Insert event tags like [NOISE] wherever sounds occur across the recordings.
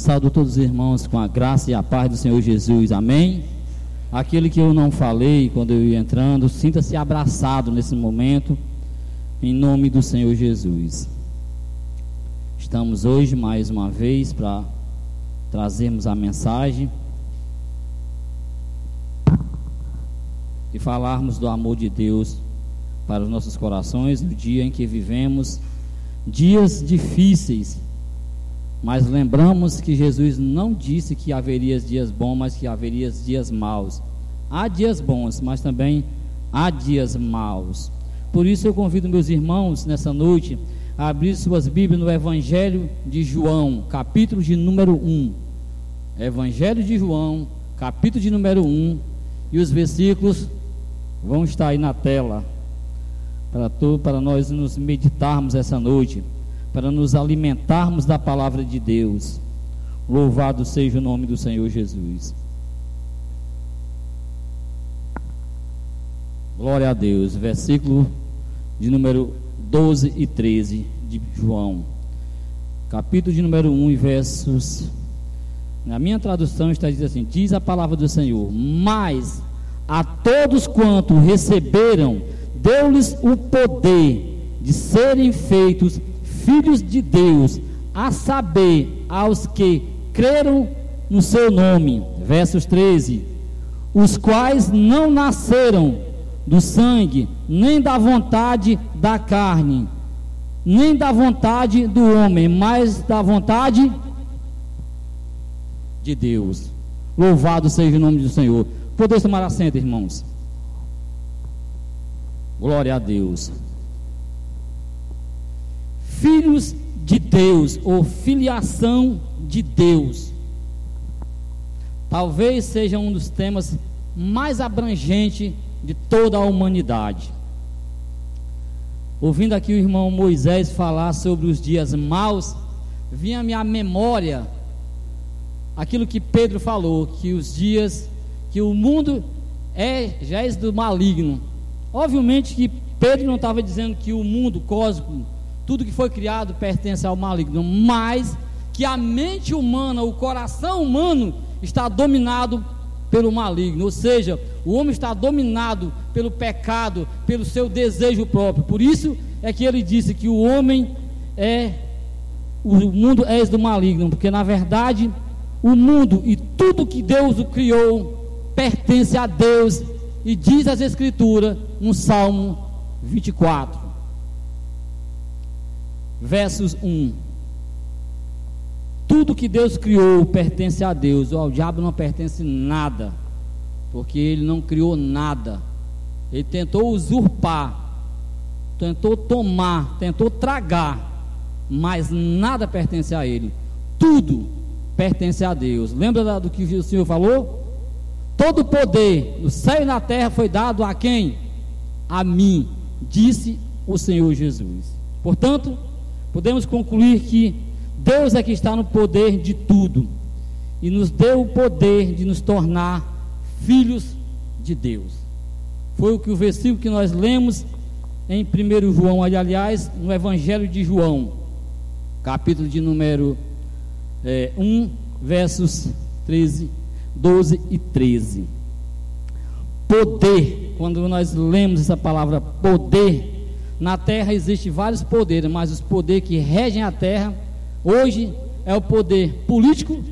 Saúdo todos os irmãos com a graça e a paz do Senhor Jesus. Amém. Aquele que eu não falei quando eu ia entrando, sinta-se abraçado nesse momento, em nome do Senhor Jesus. Estamos hoje mais uma vez para trazermos a mensagem e falarmos do amor de Deus para os nossos corações no dia em que vivemos dias difíceis mas lembramos que Jesus não disse que haveria dias bons, mas que haveria dias maus. Há dias bons, mas também há dias maus. Por isso eu convido meus irmãos nessa noite a abrir suas Bíblias no Evangelho de João, capítulo de número 1. Evangelho de João, capítulo de número 1, e os versículos vão estar aí na tela para, para nós nos meditarmos essa noite para nos alimentarmos da palavra de Deus. Louvado seja o nome do Senhor Jesus. Glória a Deus. Versículo de número 12 e 13 de João. Capítulo de número 1 e versos. Na minha tradução está dizendo assim: Diz a palavra do Senhor, mas a todos quanto receberam, deu-lhes o poder de serem feitos filhos de Deus, a saber, aos que creram no seu nome. Versos 13: Os quais não nasceram do sangue, nem da vontade da carne, nem da vontade do homem, mas da vontade de Deus. Louvado seja o nome do Senhor. Poder tomar assento, irmãos. Glória a Deus filhos de Deus ou filiação de Deus. Talvez seja um dos temas mais abrangentes de toda a humanidade. Ouvindo aqui o irmão Moisés falar sobre os dias maus, vinha à memória aquilo que Pedro falou, que os dias que o mundo é já é do maligno. Obviamente que Pedro não estava dizendo que o mundo cósmico tudo que foi criado pertence ao maligno, mas que a mente humana, o coração humano está dominado pelo maligno, ou seja, o homem está dominado pelo pecado, pelo seu desejo próprio. Por isso é que ele disse que o homem é o mundo é do maligno, porque na verdade o mundo e tudo que Deus o criou pertence a Deus e diz as escrituras no Salmo 24 versos 1. Tudo que Deus criou pertence a Deus, ao diabo não pertence nada, porque ele não criou nada. Ele tentou usurpar, tentou tomar, tentou tragar, mas nada pertence a ele. Tudo pertence a Deus. Lembra do que o Senhor falou? Todo poder no céu e na terra foi dado a quem? A mim, disse o Senhor Jesus. Portanto, podemos concluir que Deus é que está no poder de tudo e nos deu o poder de nos tornar filhos de Deus. Foi o que o versículo que nós lemos em 1 João, aliás, no Evangelho de João, capítulo de número é, 1, versos 13, 12 e 13. Poder, quando nós lemos essa palavra poder, na terra existem vários poderes, mas os poderes que regem a terra hoje é o poder político,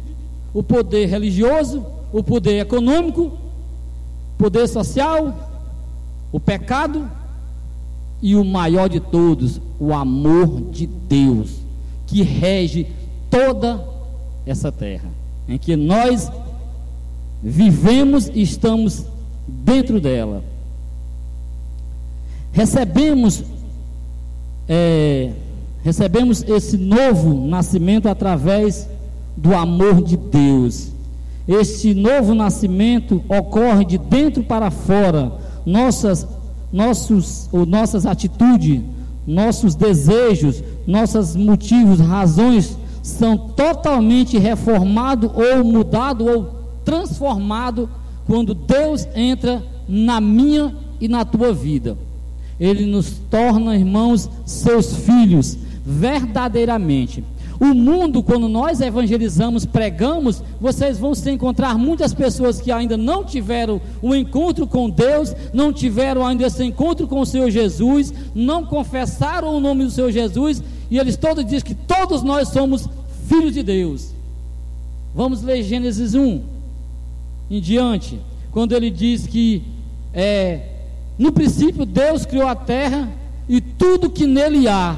o poder religioso, o poder econômico, o poder social, o pecado e o maior de todos, o amor de Deus, que rege toda essa terra, em que nós vivemos e estamos dentro dela. Recebemos é, recebemos esse novo nascimento através do amor de Deus. Este novo nascimento ocorre de dentro para fora. Nossas, nossos, ou nossas atitudes, nossos desejos, nossos motivos, razões são totalmente reformados ou mudados ou transformados quando Deus entra na minha e na tua vida. Ele nos torna, irmãos, seus filhos, verdadeiramente. O mundo, quando nós evangelizamos, pregamos, vocês vão se encontrar muitas pessoas que ainda não tiveram o um encontro com Deus, não tiveram ainda esse encontro com o Senhor Jesus, não confessaram o nome do Senhor Jesus, e eles todos dizem que todos nós somos filhos de Deus. Vamos ler Gênesis 1 em diante, quando ele diz que é, no princípio Deus criou a terra e tudo que nele há,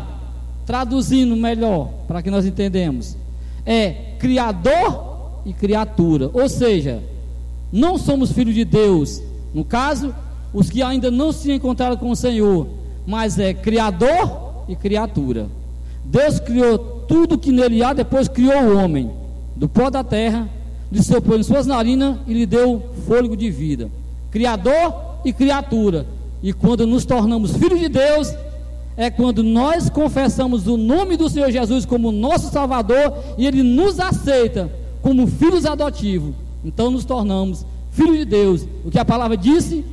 traduzindo melhor, para que nós entendemos, é criador e criatura. Ou seja, não somos filhos de Deus, no caso, os que ainda não se encontraram com o Senhor, mas é criador e criatura. Deus criou tudo que nele há, depois criou o homem, do pó da terra, lhe soprou em suas narinas e lhe deu fôlego de vida. Criador e criatura. E quando nos tornamos filhos de Deus, é quando nós confessamos o nome do Senhor Jesus como nosso Salvador e Ele nos aceita como filhos adotivos. Então nos tornamos filhos de Deus. O que a palavra disse,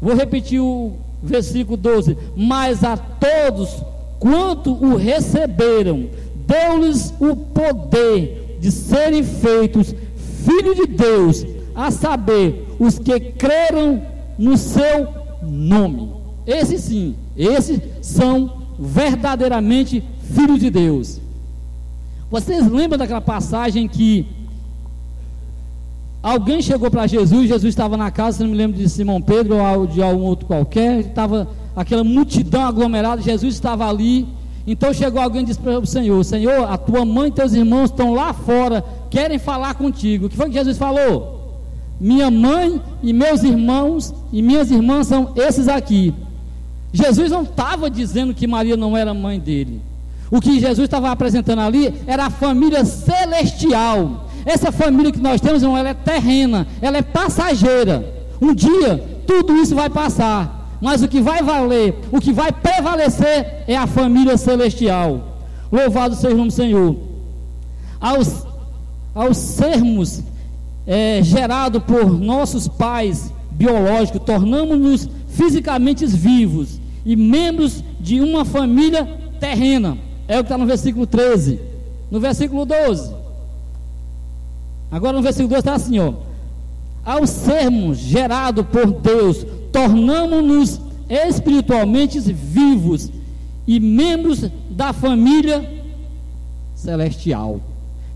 vou repetir o versículo 12: Mas a todos quanto o receberam, deu-lhes o poder de serem feitos filhos de Deus, a saber, os que creram no seu nome. Esses sim, esses são verdadeiramente filhos de Deus. Vocês lembram daquela passagem que alguém chegou para Jesus, Jesus estava na casa, não me lembro de Simão Pedro ou de algum outro qualquer, estava aquela multidão aglomerada, Jesus estava ali. Então chegou alguém e disse para o Senhor: Senhor, a tua mãe e teus irmãos estão lá fora, querem falar contigo. O que foi que Jesus falou? Minha mãe e meus irmãos e minhas irmãs são esses aqui. Jesus não estava dizendo que Maria não era mãe dele. O que Jesus estava apresentando ali era a família celestial. Essa família que nós temos, ela é terrena, ela é passageira. Um dia tudo isso vai passar, mas o que vai valer, o que vai prevalecer é a família celestial. Louvado seja o nome do Senhor. Aos, aos sermos é, gerados por nossos pais biológicos, tornamos-nos fisicamente vivos e membros de uma família terrena. É o que está no versículo 13. No versículo 12. Agora no versículo 12 está assim, ó. Ao sermos gerados por Deus, tornamos-nos espiritualmente vivos e membros da família celestial.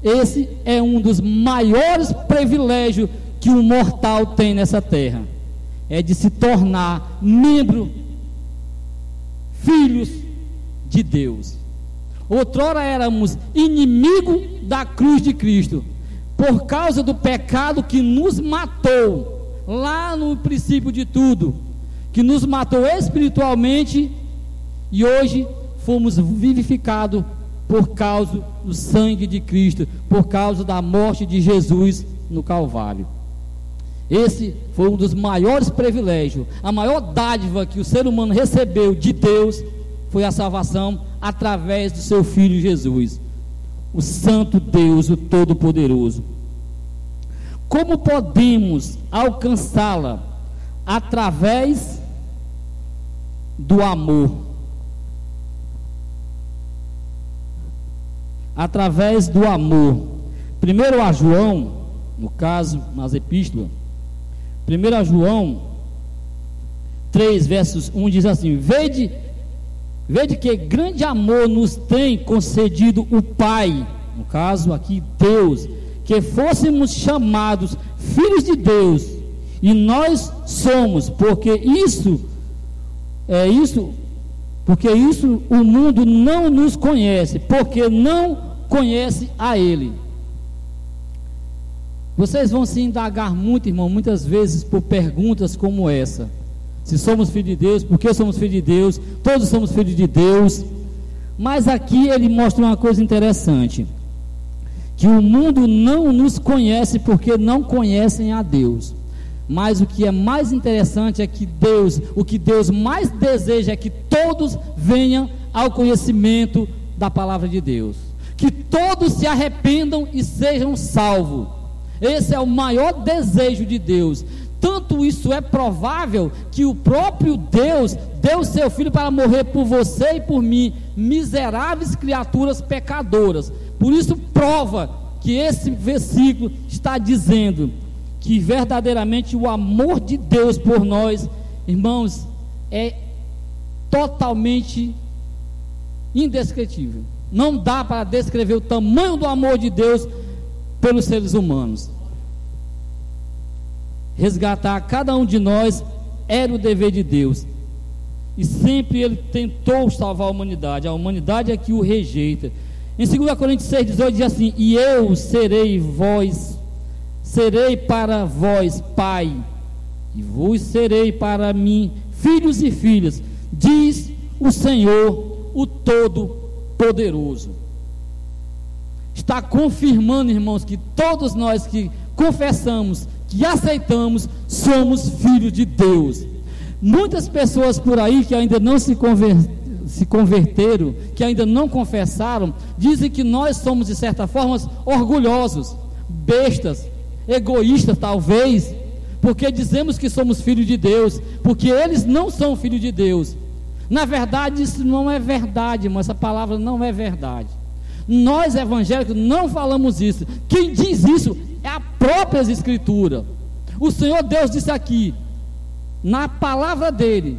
Esse é um dos maiores privilégios que um mortal tem nessa terra. É de se tornar membro, filhos de Deus. Outrora éramos inimigo da cruz de Cristo, por causa do pecado que nos matou, lá no princípio de tudo, que nos matou espiritualmente e hoje fomos vivificados por causa do sangue de Cristo, por causa da morte de Jesus no Calvário. Esse foi um dos maiores privilégios, a maior dádiva que o ser humano recebeu de Deus foi a salvação através do seu filho Jesus, o Santo Deus, o Todo-Poderoso. Como podemos alcançá-la? Através do amor. Através do amor. Primeiro a João, no caso, nas epístolas, primeiro a João 3, versos 1 diz assim: Vede, vede que grande amor nos tem concedido o Pai, no caso aqui Deus, que fôssemos chamados filhos de Deus, e nós somos, porque isso é isso, porque isso o mundo não nos conhece, porque não conhece a Ele. Vocês vão se indagar muito, irmão, muitas vezes por perguntas como essa. Se somos filhos de Deus, por que somos filhos de Deus? Todos somos filhos de Deus. Mas aqui ele mostra uma coisa interessante: que o mundo não nos conhece porque não conhecem a Deus. Mas o que é mais interessante é que Deus, o que Deus mais deseja é que todos venham ao conhecimento da palavra de Deus que todos se arrependam e sejam salvos. Esse é o maior desejo de Deus. Tanto isso é provável que o próprio Deus deu seu filho para morrer por você e por mim, miseráveis criaturas pecadoras. Por isso prova que esse versículo está dizendo que verdadeiramente o amor de Deus por nós, irmãos, é totalmente indescritível. Não dá para descrever o tamanho do amor de Deus pelos seres humanos. Resgatar cada um de nós era o dever de Deus. E sempre ele tentou salvar a humanidade. A humanidade é que o rejeita. Em 2 Coríntios 6, 18 diz assim: E eu serei vós, serei para vós pai, e vos serei para mim filhos e filhas, diz o Senhor, o Todo-Poderoso. Está confirmando, irmãos, que todos nós que confessamos, que aceitamos, somos filhos de Deus. Muitas pessoas por aí que ainda não se, conver, se converteram, que ainda não confessaram, dizem que nós somos, de certa forma, orgulhosos, bestas, egoístas, talvez, porque dizemos que somos filhos de Deus, porque eles não são filhos de Deus. Na verdade, isso não é verdade, mas essa palavra não é verdade. Nós evangélicos não falamos isso. Quem diz isso é a própria Escritura. O Senhor Deus disse aqui: na palavra dele,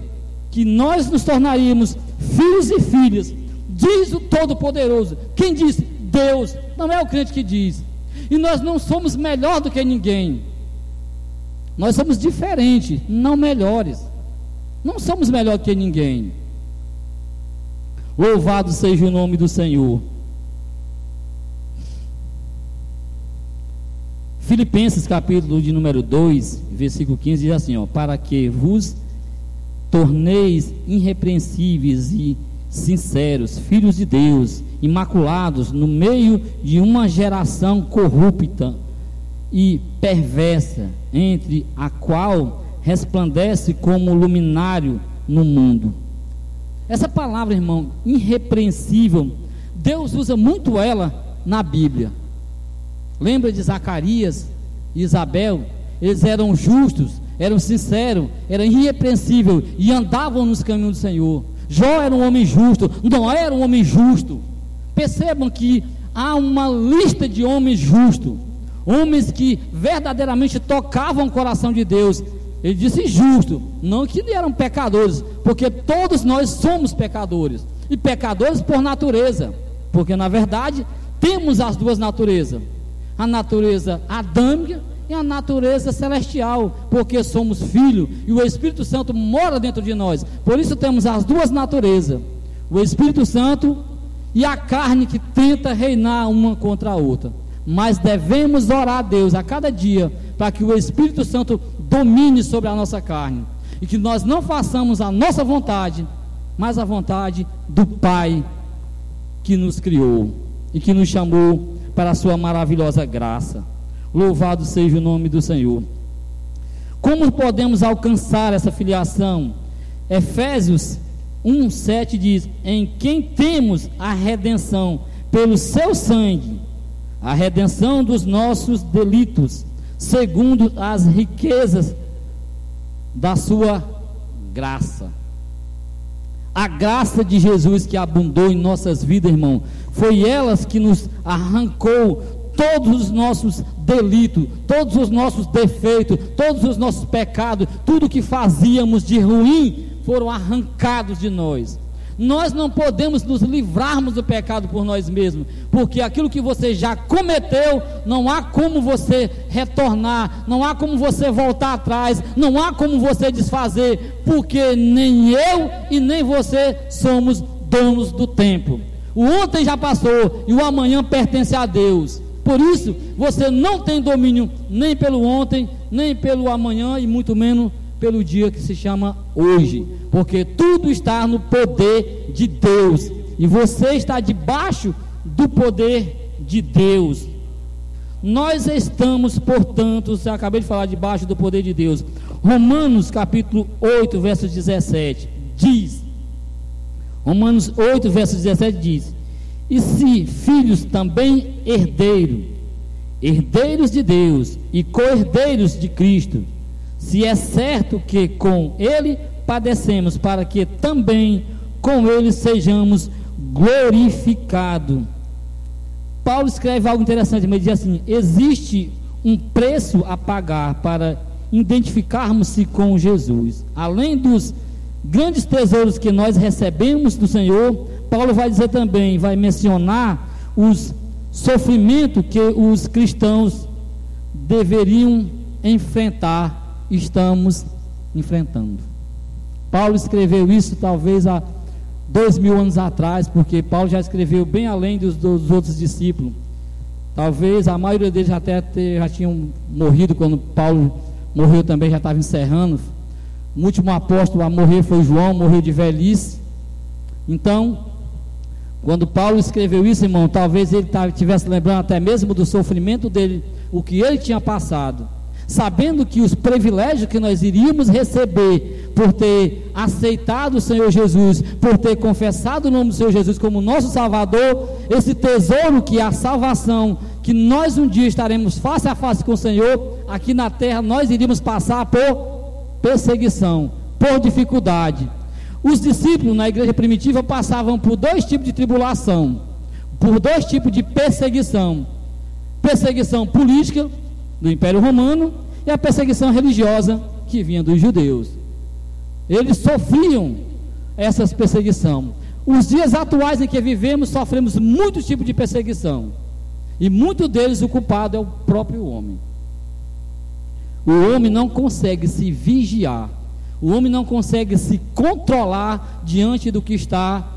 que nós nos tornaríamos filhos e filhas, diz o Todo-Poderoso. Quem diz? Deus, não é o crente que diz. E nós não somos melhor do que ninguém. Nós somos diferentes, não melhores. Não somos melhor que ninguém. Louvado seja o nome do Senhor. Filipenses capítulo de número 2, versículo 15 diz assim, ó, para que vos torneis irrepreensíveis e sinceros, filhos de Deus, imaculados no meio de uma geração corrupta e perversa, entre a qual resplandece como luminário no mundo. Essa palavra, irmão, irrepreensível, Deus usa muito ela na Bíblia. Lembra de Zacarias e Isabel? Eles eram justos, eram sinceros, eram irrepreensíveis e andavam nos caminhos do Senhor. Jó era um homem justo, Noé era um homem justo. Percebam que há uma lista de homens justos, homens que verdadeiramente tocavam o coração de Deus. Ele disse justo, não que eram pecadores, porque todos nós somos pecadores, e pecadores por natureza, porque na verdade temos as duas naturezas a natureza adâmica e a natureza celestial, porque somos filhos e o Espírito Santo mora dentro de nós. Por isso temos as duas naturezas: o Espírito Santo e a carne que tenta reinar uma contra a outra. Mas devemos orar a Deus a cada dia para que o Espírito Santo domine sobre a nossa carne e que nós não façamos a nossa vontade, mas a vontade do Pai que nos criou e que nos chamou para a sua maravilhosa graça. Louvado seja o nome do Senhor. Como podemos alcançar essa filiação? Efésios 1:7 diz: "Em quem temos a redenção pelo seu sangue, a redenção dos nossos delitos, segundo as riquezas da sua graça." A graça de Jesus que abundou em nossas vidas, irmão, foi elas que nos arrancou todos os nossos delitos, todos os nossos defeitos, todos os nossos pecados, tudo que fazíamos de ruim foram arrancados de nós. Nós não podemos nos livrarmos do pecado por nós mesmos, porque aquilo que você já cometeu, não há como você retornar, não há como você voltar atrás, não há como você desfazer, porque nem eu e nem você somos donos do tempo. O ontem já passou e o amanhã pertence a Deus. Por isso, você não tem domínio nem pelo ontem, nem pelo amanhã e muito menos pelo dia que se chama hoje, porque tudo está no poder de Deus e você está debaixo do poder de Deus. Nós estamos, portanto, eu acabei de falar debaixo do poder de Deus. Romanos capítulo 8, verso 17 diz: Romanos 8, verso 17 diz: E se filhos também herdeiros, herdeiros de Deus e co-herdeiros de Cristo, se é certo que com ele padecemos, para que também com ele sejamos glorificados. Paulo escreve algo interessante, mas diz assim: existe um preço a pagar para identificarmos-se com Jesus. Além dos grandes tesouros que nós recebemos do Senhor, Paulo vai dizer também, vai mencionar os sofrimentos que os cristãos deveriam enfrentar, estamos enfrentando. Paulo escreveu isso talvez há dois mil anos atrás, porque Paulo já escreveu bem além dos, dos outros discípulos. Talvez a maioria deles até já tinham morrido quando Paulo morreu também, já estava encerrando. O último apóstolo a morrer foi João, morreu de velhice. Então, quando Paulo escreveu isso, irmão, talvez ele estivesse lembrando até mesmo do sofrimento dele, o que ele tinha passado sabendo que os privilégios que nós iríamos receber por ter aceitado o Senhor Jesus, por ter confessado o nome do Senhor Jesus como nosso Salvador, esse tesouro que é a salvação, que nós um dia estaremos face a face com o Senhor, aqui na terra nós iríamos passar por perseguição, por dificuldade. Os discípulos na igreja primitiva passavam por dois tipos de tribulação, por dois tipos de perseguição: perseguição política do Império Romano e a perseguição religiosa que vinha dos judeus. Eles sofriam essas perseguição. Os dias atuais em que vivemos sofremos muitos tipos de perseguição. E muitos deles o culpado é o próprio homem. O homem não consegue se vigiar. O homem não consegue se controlar diante do que está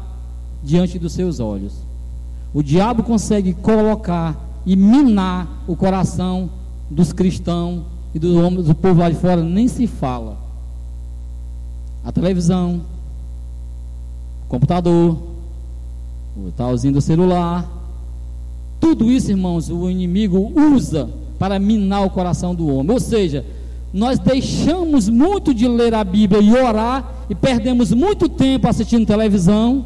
diante dos seus olhos. O diabo consegue colocar e minar o coração dos cristãos e do, homem, do povo lá de fora nem se fala. A televisão, o computador, o talzinho do celular, tudo isso, irmãos, o inimigo usa para minar o coração do homem. Ou seja, nós deixamos muito de ler a Bíblia e orar e perdemos muito tempo assistindo televisão,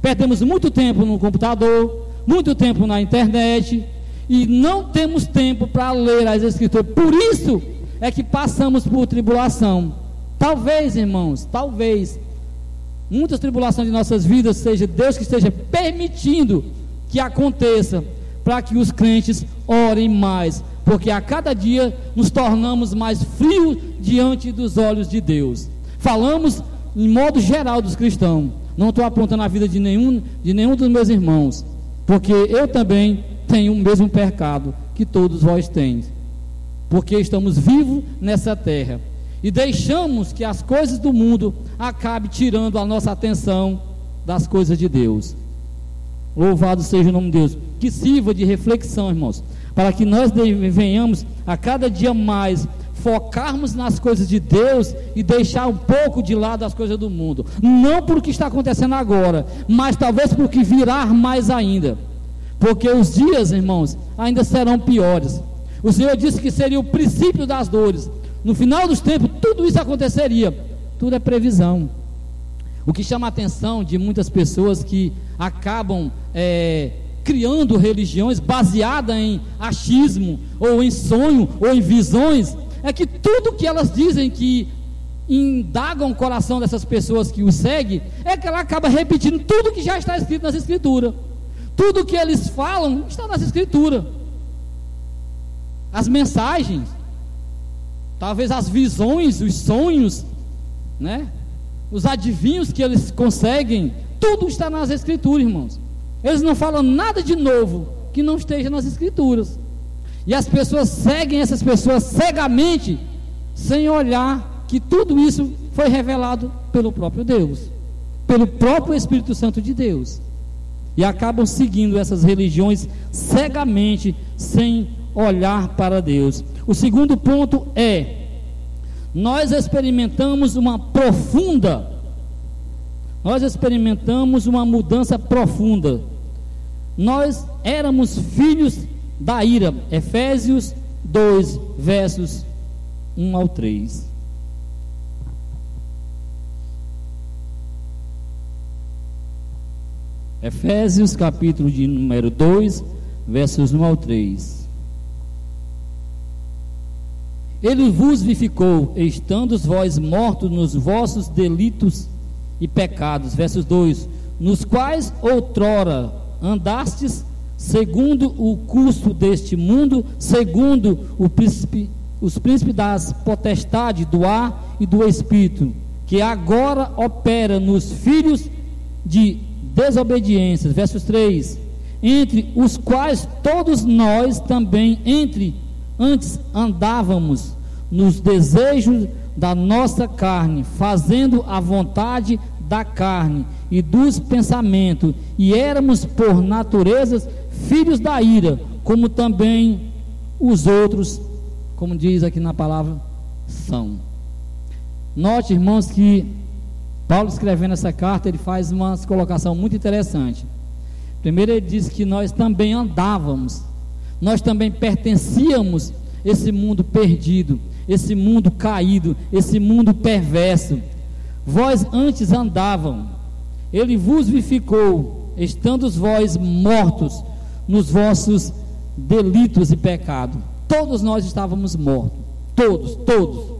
perdemos muito tempo no computador, muito tempo na internet, e não temos tempo para ler as Escrituras. Por isso é que passamos por tribulação. Talvez, irmãos, talvez muitas tribulações de nossas vidas seja Deus que esteja permitindo que aconteça para que os crentes orem mais, porque a cada dia nos tornamos mais frios diante dos olhos de Deus. Falamos em modo geral dos cristãos. Não estou apontando a vida de nenhum, de nenhum dos meus irmãos, porque eu também tem o mesmo pecado que todos vós tens, porque estamos vivos nessa terra e deixamos que as coisas do mundo acabem tirando a nossa atenção das coisas de Deus. Louvado seja o nome de Deus. Que sirva de reflexão, irmãos, para que nós venhamos a cada dia mais focarmos nas coisas de Deus e deixar um pouco de lado as coisas do mundo. Não por que está acontecendo agora, mas talvez por que virá mais ainda. Porque os dias, irmãos, ainda serão piores. O Senhor disse que seria o princípio das dores. No final dos tempos, tudo isso aconteceria. Tudo é previsão. O que chama a atenção de muitas pessoas que acabam é, criando religiões baseadas em achismo, ou em sonho, ou em visões, é que tudo que elas dizem que indagam o coração dessas pessoas que o seguem, é que ela acaba repetindo tudo que já está escrito nas escrituras. Tudo que eles falam está nas escrituras. As mensagens, talvez as visões, os sonhos, né? Os adivinhos que eles conseguem, tudo está nas escrituras, irmãos. Eles não falam nada de novo que não esteja nas escrituras. E as pessoas seguem essas pessoas cegamente, sem olhar que tudo isso foi revelado pelo próprio Deus, pelo próprio Espírito Santo de Deus e acabam seguindo essas religiões cegamente, sem olhar para Deus. O segundo ponto é: nós experimentamos uma profunda, nós experimentamos uma mudança profunda. Nós éramos filhos da ira. Efésios 2, versos 1 ao 3. Efésios capítulo de número 2, versos 1 ao 3. Ele vos vivificou, estando vós mortos nos vossos delitos e pecados. Versos 2: Nos quais outrora andastes segundo o curso deste mundo, segundo príncipe, os príncipes das potestades do ar e do espírito, que agora opera nos filhos de desobediência. Versos 3: Entre os quais todos nós também entre antes andávamos nos desejos da nossa carne, fazendo a vontade da carne e dos pensamentos, e éramos por natureza filhos da ira, como também os outros, como diz aqui na palavra, são. Note, irmãos, que Paulo escrevendo essa carta, ele faz uma colocação muito interessante. Primeiro ele diz que nós também andávamos, nós também pertencíamos a esse mundo perdido, esse mundo caído, esse mundo perverso. Vós antes andavam, ele vos vivificou, estando vós mortos nos vossos delitos e pecados. Todos nós estávamos mortos, todos, todos.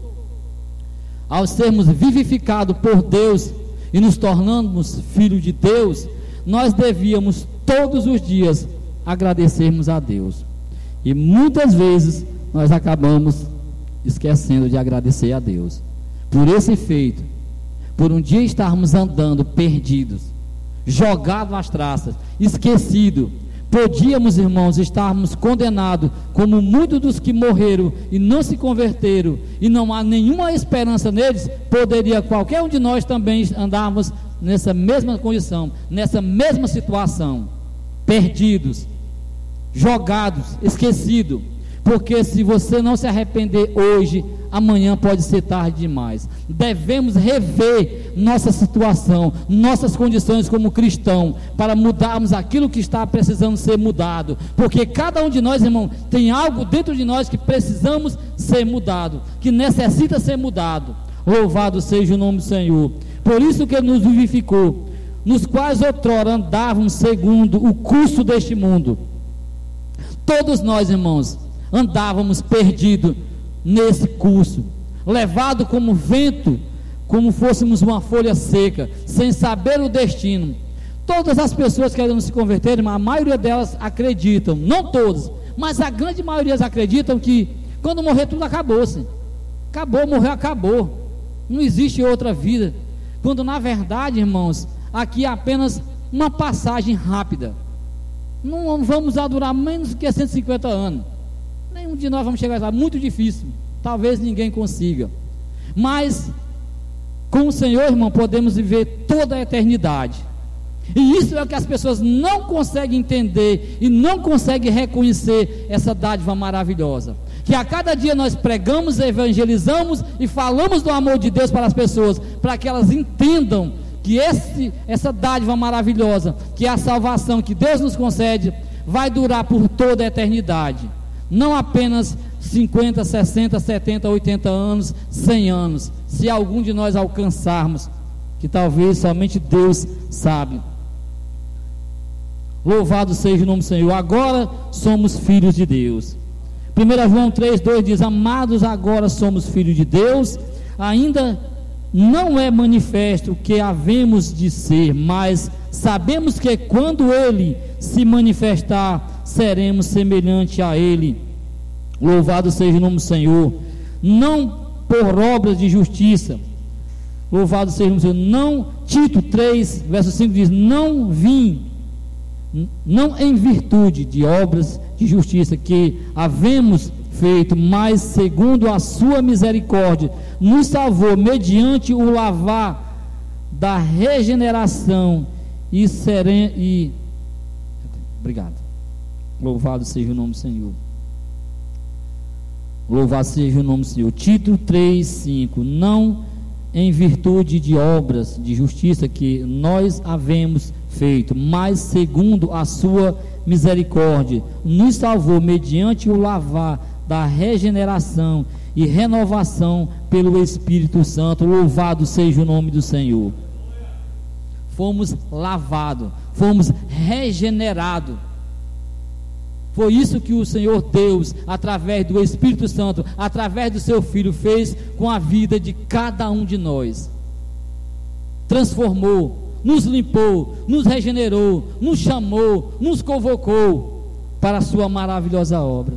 Ao sermos vivificados por Deus e nos tornarmos filhos de Deus, nós devíamos todos os dias agradecermos a Deus. E muitas vezes nós acabamos esquecendo de agradecer a Deus. Por esse feito, por um dia estarmos andando perdidos, jogados às traças, esquecidos, podíamos, irmãos, estarmos condenados, como muitos dos que morreram e não se converteram, e não há nenhuma esperança neles, poderia qualquer um de nós também andarmos nessa mesma condição, nessa mesma situação, perdidos, jogados, esquecidos. Porque se você não se arrepender hoje, amanhã pode ser tarde demais. Devemos rever nossa situação, nossas condições como cristão, para mudarmos aquilo que está precisando ser mudado. Porque cada um de nós, irmão, tem algo dentro de nós que precisamos ser mudado, que necessita ser mudado. Louvado seja o nome do Senhor. Por isso que ele nos vivificou, nos quais outrora andávamos segundo o curso deste mundo. Todos nós, irmãos, andávamos perdidos nesse curso, levado como vento, como fôssemos uma folha seca, sem saber o destino. Todas as pessoas que querem se converter, a maioria delas acreditam, não todas, mas a grande maioria acreditam que quando morrer tudo acabou-se. Acabou, morreu, acabou. Não existe outra vida. Quando na verdade, irmãos, aqui é apenas uma passagem rápida. Não vamos durar menos que 150 anos. Nenhum de nós vamos chegar lá, muito difícil. Talvez ninguém consiga. Mas com o Senhor, irmão, podemos viver toda a eternidade. E isso é o que as pessoas não conseguem entender e não conseguem reconhecer essa dádiva maravilhosa. Que a cada dia nós pregamos, evangelizamos e falamos do amor de Deus para as pessoas, para que elas entendam que esse, essa dádiva maravilhosa, que é a salvação que Deus nos concede, vai durar por toda a eternidade não apenas 50, 60, 70, 80 anos, 100 anos, se algum de nós alcançarmos, que talvez somente Deus sabe. Louvado seja o nome do Senhor. Agora somos filhos de Deus. 1 João 3, 2 diz: Amados, agora somos filhos de Deus, ainda não é manifesto o que havemos de ser, mas sabemos que quando Ele se manifestar, seremos semelhante a Ele. Louvado seja o nome do Senhor. Não por obras de justiça. Louvado seja o nome do Senhor. Não, Tito 3, verso 5 diz: Não vim, não em virtude de obras de justiça que havemos feito, mas segundo a sua misericórdia, nos salvou mediante o lavar da regeneração e seren... e obrigado. Louvado seja o nome do Senhor. Louvado seja o nome do Senhor. Título 3, 5. Não em virtude de obras de justiça que nós havemos feito, mas segundo a sua misericórdia, nos salvou mediante o lavar da regeneração e renovação pelo Espírito Santo. Louvado seja o nome do Senhor. Fomos lavados, fomos regenerados Foi isso que o Senhor Deus, através do Espírito Santo, através do seu Filho, fez com a vida de cada um de nós. Transformou, nos limpou, nos regenerou, nos chamou, nos convocou para a sua maravilhosa obra.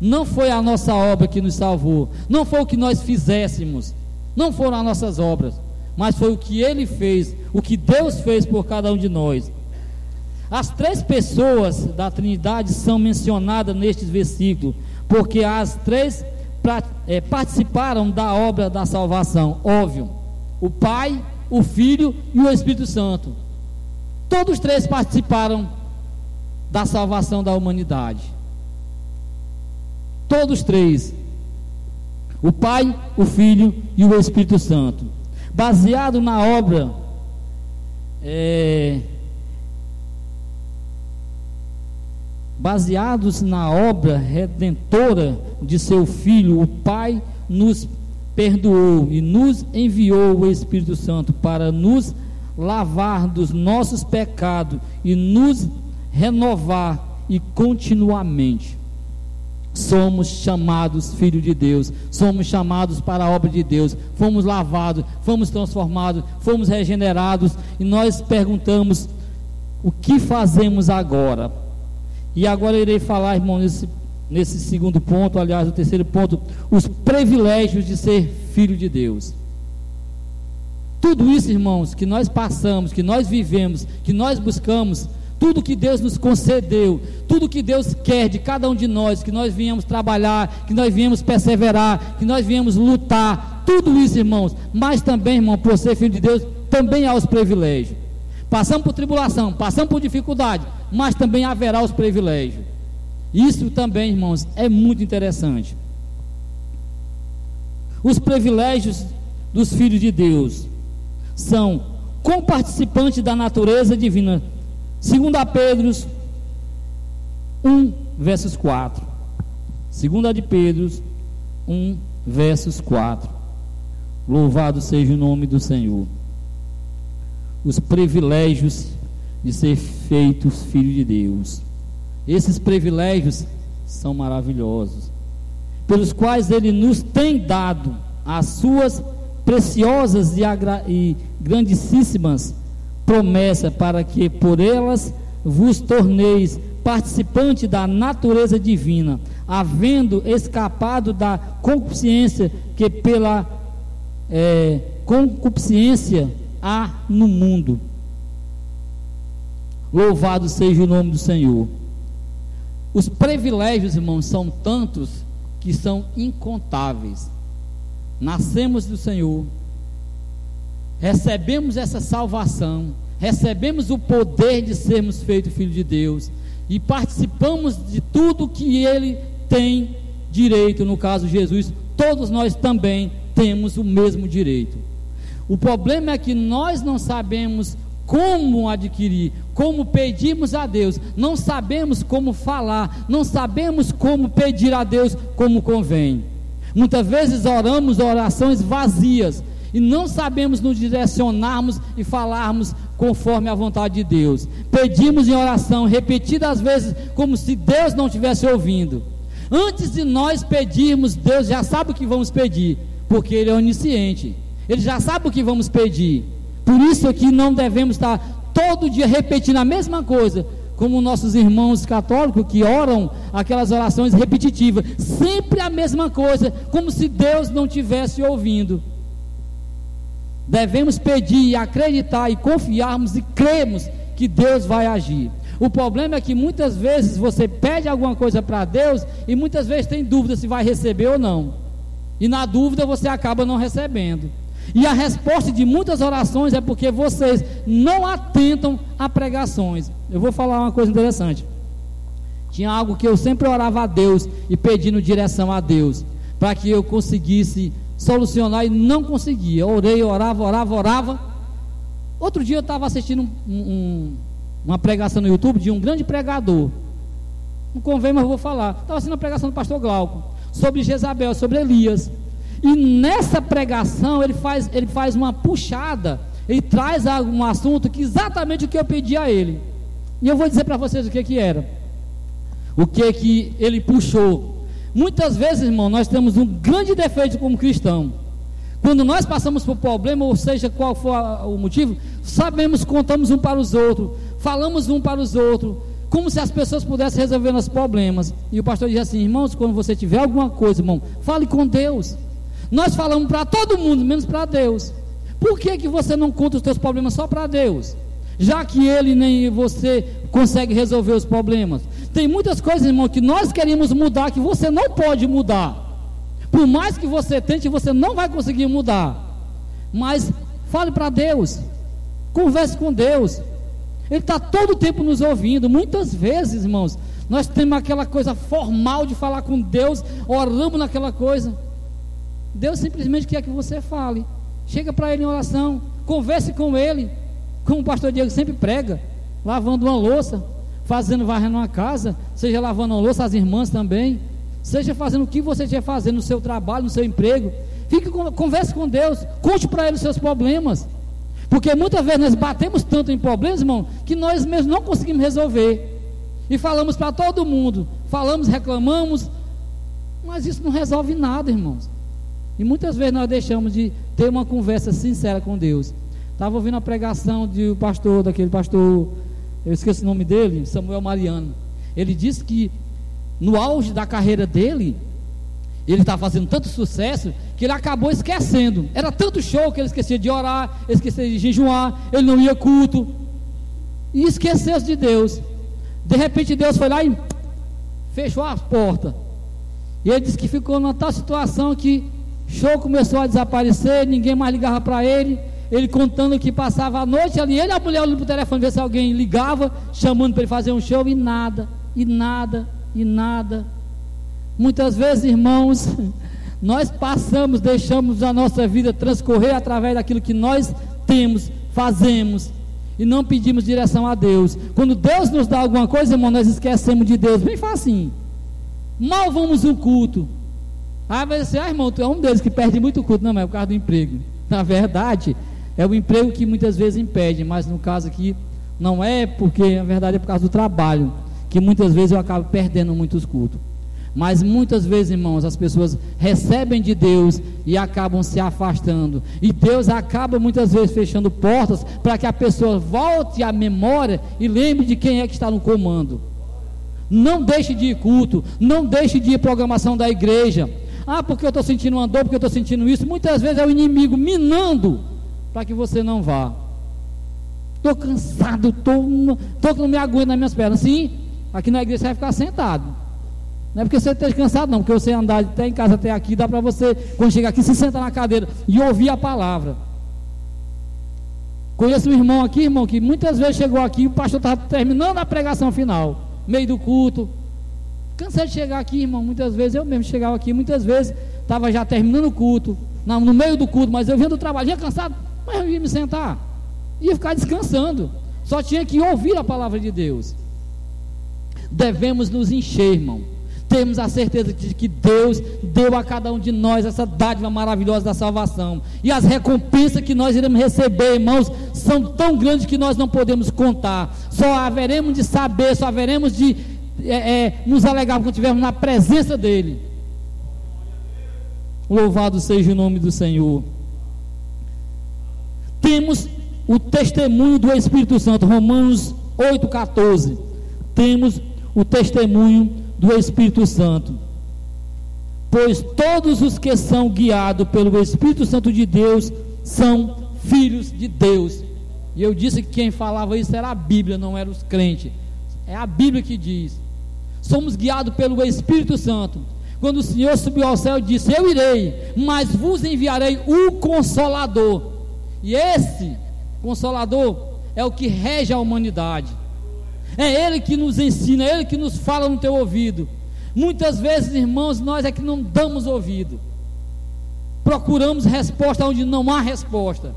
Não foi a nossa obra que nos salvou, não foi o que nós fizéssemos, não foram as nossas obras, mas foi o que ele fez, o que Deus fez por cada um de nós. As três pessoas da Trindade são mencionadas nestes versículos, porque as três é, participaram da obra da salvação. Óbvio, o Pai, o Filho e o Espírito Santo. Todos três participaram da salvação da humanidade. Todos três. O Pai, o Filho e o Espírito Santo. Baseado na obra é, baseados na obra redentora de seu Filho, o Pai nos perdoou e nos enviou o Espírito Santo para nos lavar dos nossos pecados e nos renovar e continuamente. Somos chamados filhos de Deus, somos chamados para a obra de Deus, fomos lavados, fomos transformados, fomos regenerados e nós perguntamos: o que fazemos agora? E agora irei falar, irmão, nesse, nesse segundo ponto, aliás, o terceiro ponto, os privilégios de ser filho de Deus. Tudo isso, irmãos, que nós passamos, que nós vivemos, que nós buscamos, tudo que Deus nos concedeu, tudo que Deus quer de cada um de nós, que nós viemos trabalhar, que nós viemos perseverar, que nós viemos lutar, tudo isso, irmãos, mas também, irmão, por ser filho de Deus, também há os privilégios. Passamos por tribulação, passamos por dificuldade, mas também haverá os privilégios. Isso também, irmãos, é muito interessante. Os privilégios dos filhos de Deus são comparticipantes da natureza divina. Segundo a Pedro 1, versos 4. Segunda de Pedro 1, versos 4. Louvado seja o nome do Senhor os privilégios de ser feitos filhos de Deus. Esses privilégios são maravilhosos, pelos quais Ele nos tem dado as suas preciosas e, e grandíssimas promessas, para que por elas vos torneis participante da natureza divina, havendo escapado da concupiscência que pela é, concupiscência há no mundo. Louvado seja o nome do Senhor. Os privilégios, irmãos, são tantos que são incontáveis. Nascemos do Senhor, recebemos essa salvação, recebemos o poder de sermos feitos filhos de Deus e participamos de tudo que Ele tem direito, no caso Jesus, todos nós também temos o mesmo direito. O problema é que nós não sabemos como adquirir, como pedimos a Deus, não sabemos como falar, não sabemos como pedir a Deus como convém. Muitas vezes oramos orações vazias e não sabemos nos direcionarmos e falarmos conforme a vontade de Deus. Pedimos em oração repetidas vezes como se Deus não estivesse ouvindo. Antes de nós pedirmos, Deus já sabe o que vamos pedir, porque Ele é onisciente. Ele já sabe o que vamos pedir. Por isso aqui não devemos estar todo dia repetindo a mesma coisa, como nossos irmãos católicos que oram aquelas orações repetitivas, sempre a mesma coisa, como se Deus não tivesse ouvindo. Devemos pedir, acreditar e confiarmos e cremos que Deus vai agir. O problema é que muitas vezes você pede alguma coisa para Deus e muitas vezes tem dúvida se vai receber ou não. E na dúvida você acaba não recebendo. E a resposta de muitas orações é porque vocês não atentam a pregações. Eu vou falar uma coisa interessante. Tinha algo que eu sempre orava a Deus e pedindo direção a Deus, para que eu conseguisse solucionar e não conseguia. Orei, orava, orava, orava. Outro dia eu estava assistindo um, um, uma pregação no YouTube de um grande pregador. Não convém, mas eu vou falar. Estava assistindo a pregação do pastor Glauco sobre Jezabel, sobre Elias. E nessa pregação ele faz, ele faz uma puxada, ele traz um assunto que exatamente o que eu pedi a ele. E eu vou dizer para vocês o que, que era. O que que ele puxou? Muitas vezes, irmão, nós temos um grande defeito como cristão. Quando nós passamos por problema, ou seja, qual for o motivo, sabemos, contamos um para os outros, falamos um para os outros, como se as pessoas pudessem resolver nossos problemas. E o pastor diz assim: irmãos, quando você tiver alguma coisa, irmão, fale com Deus. Nós falamos para todo mundo, menos para Deus. Por que, que você não conta os seus problemas só para Deus? Já que Ele nem você consegue resolver os problemas. Tem muitas coisas, irmão, que nós queremos mudar que você não pode mudar. Por mais que você tente, você não vai conseguir mudar. Mas fale para Deus. Converse com Deus. Ele está todo o tempo nos ouvindo. Muitas vezes, irmãos, nós temos aquela coisa formal de falar com Deus, oramos naquela coisa. Deus simplesmente quer que você fale. Chega para Ele em oração, converse com Ele, como o pastor Diego sempre prega, lavando uma louça, fazendo varrendo uma casa, seja lavando uma louça, as irmãs também, seja fazendo o que você estiver fazendo no seu trabalho, no seu emprego. Fique, converse com Deus, conte para Ele os seus problemas. Porque muitas vezes nós batemos tanto em problemas, irmão, que nós mesmos não conseguimos resolver. E falamos para todo mundo, falamos, reclamamos, mas isso não resolve nada, irmãos. E muitas vezes nós deixamos de ter uma conversa sincera com Deus. Estava ouvindo a pregação de um pastor, daquele pastor, eu esqueci o nome dele, Samuel Mariano. Ele disse que no auge da carreira dele, ele estava fazendo tanto sucesso que ele acabou esquecendo. Era tanto show que ele esquecia de orar, esquecia de jejuar, ele não ia culto. E esqueceu-se de Deus. De repente Deus foi lá e fechou as portas. E ele disse que ficou numa tal situação que Show começou a desaparecer, ninguém mais ligava para ele. Ele contando que passava a noite ali, ele e a mulher olhando para o telefone ver se alguém ligava, chamando para ele fazer um show, e nada, e nada, e nada. Muitas vezes, irmãos, [LAUGHS] nós passamos, deixamos a nossa vida transcorrer através daquilo que nós temos, fazemos, e não pedimos direção a Deus. Quando Deus nos dá alguma coisa, irmão, nós esquecemos de Deus, bem facinho. Mal vamos no culto, ah, mas você, ah, irmão, tu é um deles que perde muito culto. Não, mas é por causa do emprego. Na verdade, é o emprego que muitas vezes impede, mas no caso aqui, não é porque, na verdade, é por causa do trabalho, que muitas vezes eu acabo perdendo muitos cultos. Mas muitas vezes, irmãos, as pessoas recebem de Deus e acabam se afastando. E Deus acaba muitas vezes fechando portas para que a pessoa volte à memória e lembre de quem é que está no comando. Não deixe de ir culto, não deixe de ir programação da igreja. Ah, porque eu estou sentindo uma dor, porque eu estou sentindo isso. Muitas vezes é o inimigo minando para que você não vá. Estou cansado, estou que não me aguento nas minhas pernas. Sim, aqui na igreja você vai ficar sentado. Não é porque você esteja cansado, não, porque você andar até em casa até aqui, dá para você, quando chegar aqui, se sentar na cadeira e ouvir a palavra. Conheço um irmão aqui, irmão, que muitas vezes chegou aqui, o pastor estava terminando a pregação final, meio do culto, Cansei de chegar aqui, irmão. Muitas vezes eu mesmo chegava aqui, muitas vezes estava já terminando o culto, não, no meio do culto, mas eu vinha do trabalho, ia cansado, mas eu ia me sentar, ia ficar descansando. Só tinha que ouvir a palavra de Deus. Devemos nos encher, irmão. Temos a certeza de que Deus deu a cada um de nós essa dádiva maravilhosa da salvação. E as recompensas que nós iremos receber, irmãos, são tão grandes que nós não podemos contar. Só haveremos de saber, só haveremos de é, é, nos alegar quando estivermos na presença dEle. Louvado seja o nome do Senhor. Temos o testemunho do Espírito Santo, Romanos 8,14. Temos o testemunho do Espírito Santo. Pois todos os que são guiados pelo Espírito Santo de Deus são filhos de Deus. E eu disse que quem falava isso era a Bíblia, não eram os crentes. É a Bíblia que diz somos guiados pelo Espírito Santo. Quando o Senhor subiu ao céu, disse: Eu irei, mas vos enviarei o Consolador. E esse Consolador é o que rege a humanidade. É Ele que nos ensina, é Ele que nos fala no teu ouvido. Muitas vezes, irmãos, nós é que não damos ouvido. Procuramos resposta onde não há resposta.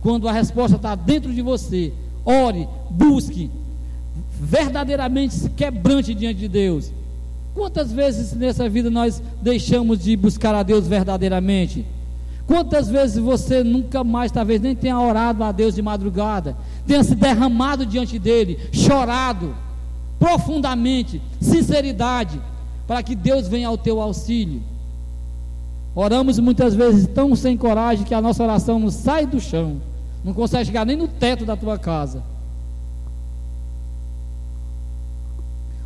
Quando a resposta está dentro de você, ore, busque, verdadeiramente quebrante diante de Deus. Quantas vezes nessa vida nós deixamos de buscar a Deus verdadeiramente? Quantas vezes você nunca mais, talvez nem tenha orado a Deus de madrugada, tenha se derramado diante dele, chorado, profundamente, sinceridade, para que Deus venha ao teu auxílio. Oramos muitas vezes tão sem coragem que a nossa oração não sai do chão, não consegue chegar nem no teto da tua casa.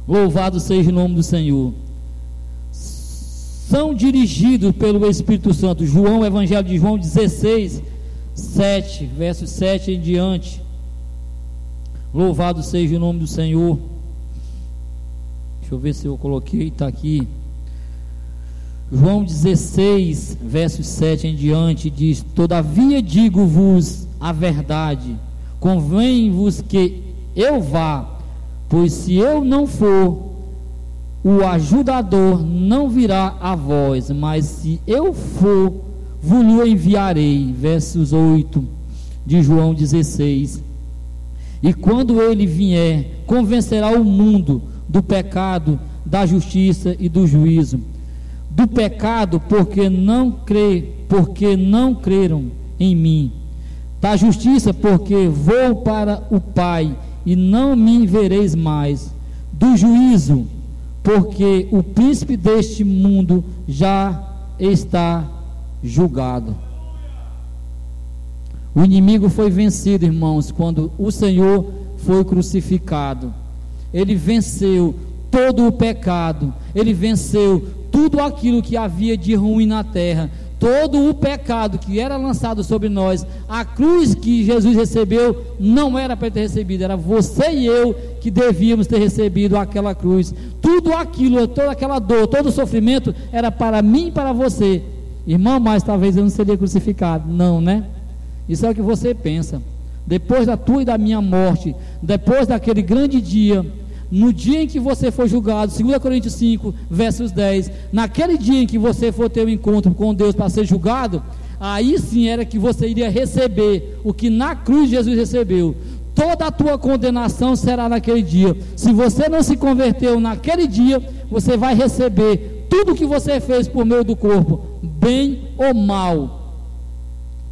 Louvado seja o nome do Senhor. São dirigidos pelo Espírito Santo. João, Evangelho de João 16, 7, verso 7 em diante. Louvado seja o nome do Senhor. Deixa eu ver se eu coloquei, está aqui. João 16, verso 7 em diante, diz: Todavia digo-vos a verdade, convém-vos que eu vá, pois se eu não for, o ajudador não virá a vós, mas se eu for, vos enviarei. Versos 8 de João 16. E quando ele vier, convencerá o mundo do pecado, da justiça e do juízo. Do pecado, porque não crê, porque não creram em mim. Da justiça, porque vou para o Pai e não me vereis mais. Do juízo, porque o príncipe deste mundo já está julgado. O inimigo foi vencido, irmãos, quando o Senhor foi crucificado. Ele venceu todo o pecado, ele venceu tudo aquilo que havia de ruim na terra, todo o pecado que era lançado sobre nós, a cruz que Jesus recebeu não era para ter recebido, era você e eu que devíamos ter recebido aquela cruz. Tudo aquilo, toda aquela dor, todo o sofrimento era para mim e para você. Irmão, mas talvez eu não seria crucificado. Não, né? Isso é o que você pensa. Depois da tua e da minha morte, depois daquele grande dia, no dia em que você for julgado, 2 Coríntios 5, versos 10, naquele dia em que você for ter um encontro com Deus para ser julgado, aí sim era que você iria receber o que na cruz Jesus recebeu. Toda a tua condenação será naquele dia. Se você não se converteu naquele dia, você vai receber tudo que você fez por meio do corpo, bem ou mal.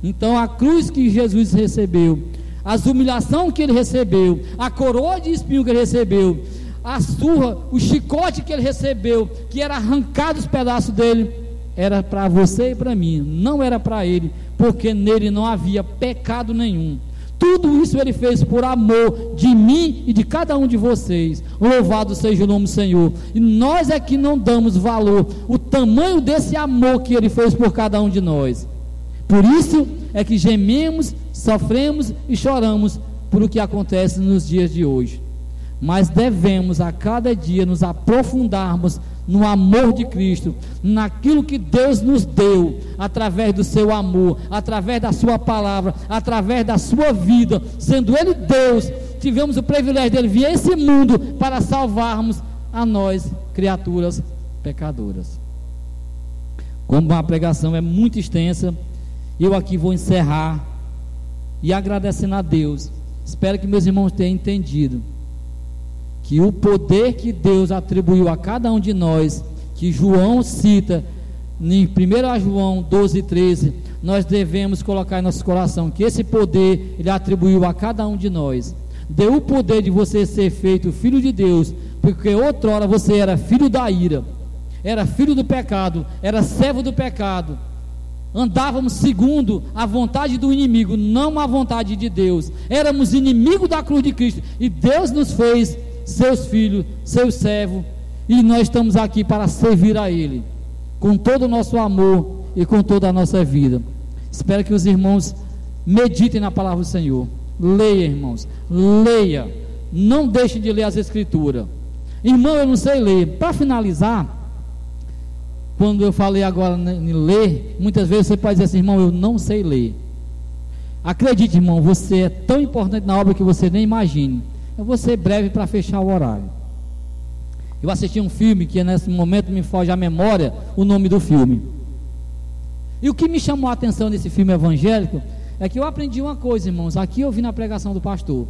Então a cruz que Jesus recebeu as humilhações que ele recebeu, a coroa de espinho que ele recebeu, a surra, o chicote que ele recebeu, que era arrancado os pedaços dele, era para você e para mim, não era para ele, porque nele não havia pecado nenhum. Tudo isso ele fez por amor de mim e de cada um de vocês. Louvado seja o nome do Senhor. E nós é que não damos valor, o tamanho desse amor que ele fez por cada um de nós. Por isso é que gememos, sofremos e choramos por o que acontece nos dias de hoje. Mas devemos a cada dia nos aprofundarmos no amor de Cristo, naquilo que Deus nos deu, através do seu amor, através da sua palavra, através da sua vida, sendo Ele Deus, tivemos o privilégio dele vir a esse mundo para salvarmos a nós, criaturas pecadoras. Como a pregação é muito extensa, eu aqui vou encerrar e agradecendo a Deus. Espero que meus irmãos tenham entendido que o poder que Deus atribuiu a cada um de nós, que João cita em 1 João 12, 13, nós devemos colocar em nosso coração que esse poder ele atribuiu a cada um de nós. Deu o poder de você ser feito filho de Deus, porque outrora você era filho da ira, era filho do pecado, era servo do pecado andávamos segundo a vontade do inimigo, não a vontade de Deus. Éramos inimigos da cruz de Cristo e Deus nos fez seus filhos, seus servos, e nós estamos aqui para servir a Ele, com todo o nosso amor e com toda a nossa vida. Espero que os irmãos meditem na palavra do Senhor. Leia, irmãos, leia. Não deixe de ler as Escrituras. Irmão, eu não sei ler. Para finalizar, quando eu falei agora em ler, muitas vezes você pode dizer assim, irmão, eu não sei ler. Acredite, irmão, você é tão importante na obra que você nem imagine. Eu vou ser breve para fechar o horário. Eu assisti um filme que nesse momento me foge à memória o nome do filme. E o que me chamou a atenção nesse filme evangélico é que eu aprendi uma coisa, irmãos. Aqui eu vi na pregação do pastor.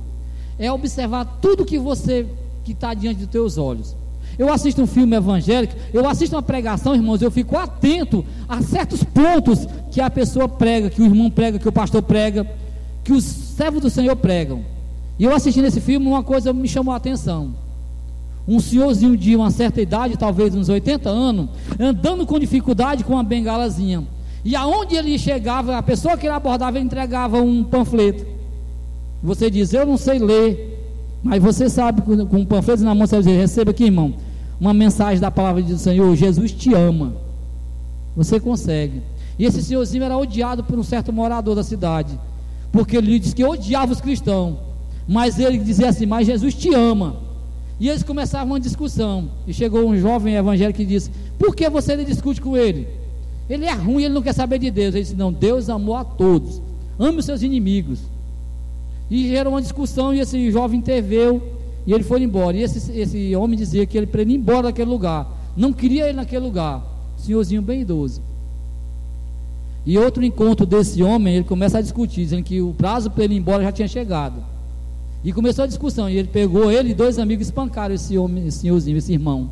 É observar tudo que você que está diante dos teus olhos. Eu assisto um filme evangélico, eu assisto uma pregação, irmãos, eu fico atento a certos pontos que a pessoa prega, que o irmão prega, que o pastor prega, que os servos do Senhor pregam. E eu assistindo esse filme, uma coisa me chamou a atenção. um senhorzinho de uma certa idade, talvez uns 80 anos, andando com dificuldade com uma bengalazinha. E aonde ele chegava, a pessoa que ele abordava, entregava um panfleto. Você diz, eu não sei ler, mas você sabe, com um panfleto na mão, você dizer, receba aqui, irmão, uma mensagem da palavra do Senhor, Jesus te ama. Você consegue. E esse senhorzinho era odiado por um certo morador da cidade, porque ele disse que odiava os cristãos, mas ele dizia assim, mas Jesus te ama. E eles começavam uma discussão. E chegou um jovem evangélico que disse: Por que você não discute com ele? Ele é ruim, ele não quer saber de Deus. Ele disse: Não, Deus amou a todos. Ame os seus inimigos. E gerou uma discussão. E esse jovem interveio. E ele foi embora. E esse, esse homem dizia que ele para ele ir embora daquele lugar. Não queria ele naquele lugar. Senhorzinho bem idoso. E outro encontro desse homem, ele começa a discutir, dizendo que o prazo para ele ir embora já tinha chegado. E começou a discussão. E ele pegou, ele e dois amigos espancaram esse homem, esse senhorzinho, esse irmão.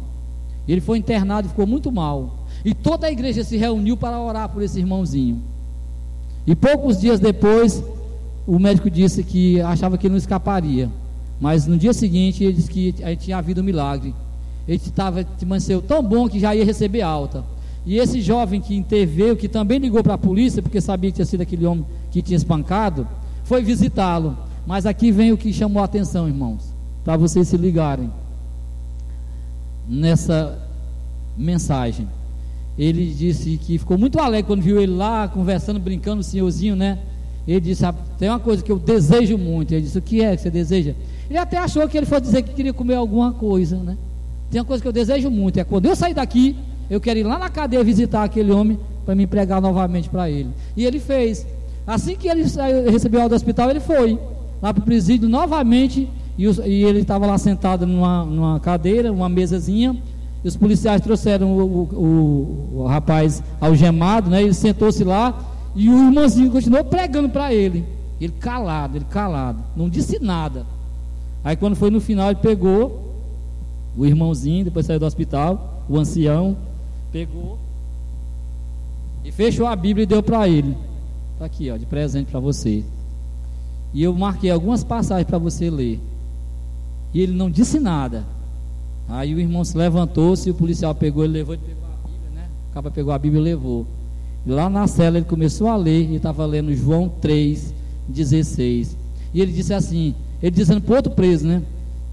E ele foi internado e ficou muito mal. E toda a igreja se reuniu para orar por esse irmãozinho. E poucos dias depois, o médico disse que achava que ele não escaparia. Mas no dia seguinte, ele disse que tinha havido um milagre. Ele estava, amanheceu tão bom que já ia receber alta. E esse jovem que interveio, que também ligou para a polícia, porque sabia que tinha sido aquele homem que tinha espancado, foi visitá-lo. Mas aqui vem o que chamou a atenção, irmãos, para vocês se ligarem nessa mensagem. Ele disse que ficou muito alegre quando viu ele lá conversando, brincando, o senhorzinho, né? Ele disse: ah, Tem uma coisa que eu desejo muito. Ele disse: O que é que você deseja? Ele até achou que ele fosse dizer que queria comer alguma coisa, né? Tem uma coisa que eu desejo muito: é quando eu sair daqui, eu quero ir lá na cadeia visitar aquele homem para me pregar novamente para ele. E ele fez. Assim que ele recebeu a do hospital, ele foi lá para o presídio novamente, e, os, e ele estava lá sentado numa, numa, cadeira, uma mesazinha, e os policiais trouxeram o, o, o, o rapaz algemado, né? Ele sentou-se lá, e o irmãozinho continuou pregando para ele. Ele calado, ele calado, não disse nada. Aí quando foi no final, ele pegou o irmãozinho, depois saiu do hospital, o ancião, pegou e fechou a Bíblia e deu para ele. Está aqui, ó, de presente para você. E eu marquei algumas passagens para você ler. E ele não disse nada. Aí o irmão se levantou-se, o policial pegou, ele levou, ele pegou a Bíblia, né? O cara pegou a Bíblia e levou. Lá na cela ele começou a ler, e estava lendo João 3, 16. E ele disse assim, ele dizendo para outro preso, né?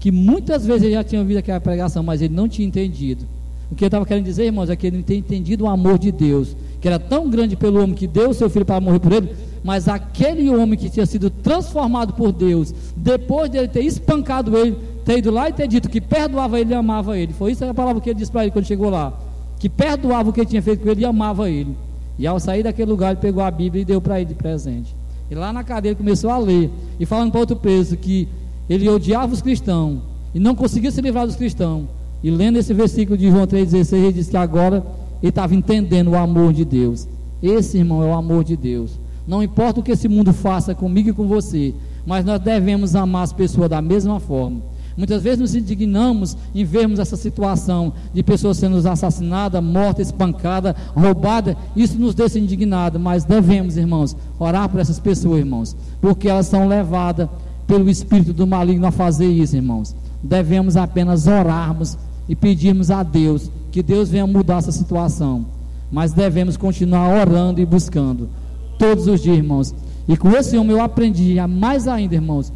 Que muitas vezes ele já tinha ouvido aquela pregação, mas ele não tinha entendido. O que ele estava querendo dizer, irmãos, é que ele não tinha entendido o amor de Deus, que era tão grande pelo homem que deu o seu filho para morrer por ele, mas aquele homem que tinha sido transformado por Deus, depois dele ter espancado ele, ter ido lá e ter dito que perdoava ele e amava ele. Foi isso a palavra que ele disse para ele quando chegou lá. Que perdoava o que ele tinha feito com ele e amava ele. E ao sair daquele lugar, ele pegou a Bíblia e deu para ele de presente. E lá na cadeira começou a ler. E falando para outro preso que ele odiava os cristãos e não conseguia se livrar dos cristãos. E lendo esse versículo de João 3,16, ele disse que agora ele estava entendendo o amor de Deus. Esse, irmão, é o amor de Deus. Não importa o que esse mundo faça comigo e com você, mas nós devemos amar as pessoas da mesma forma. Muitas vezes nos indignamos em vermos essa situação de pessoas sendo assassinadas, mortas, espancadas, roubadas. Isso nos deixa indignados, mas devemos, irmãos, orar por essas pessoas, irmãos, porque elas são levadas pelo espírito do maligno a fazer isso, irmãos. Devemos apenas orarmos e pedirmos a Deus que Deus venha mudar essa situação, mas devemos continuar orando e buscando todos os dias, irmãos. E com esse homem eu aprendi mais ainda, irmãos,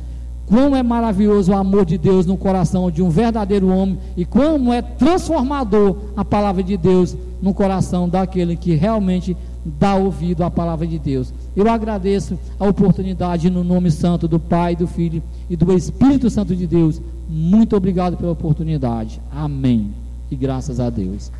quão é maravilhoso o amor de Deus no coração de um verdadeiro homem e como é transformador a palavra de Deus no coração daquele que realmente dá ouvido à palavra de Deus. Eu agradeço a oportunidade no nome santo do Pai, do Filho e do Espírito Santo de Deus. Muito obrigado pela oportunidade. Amém. E graças a Deus.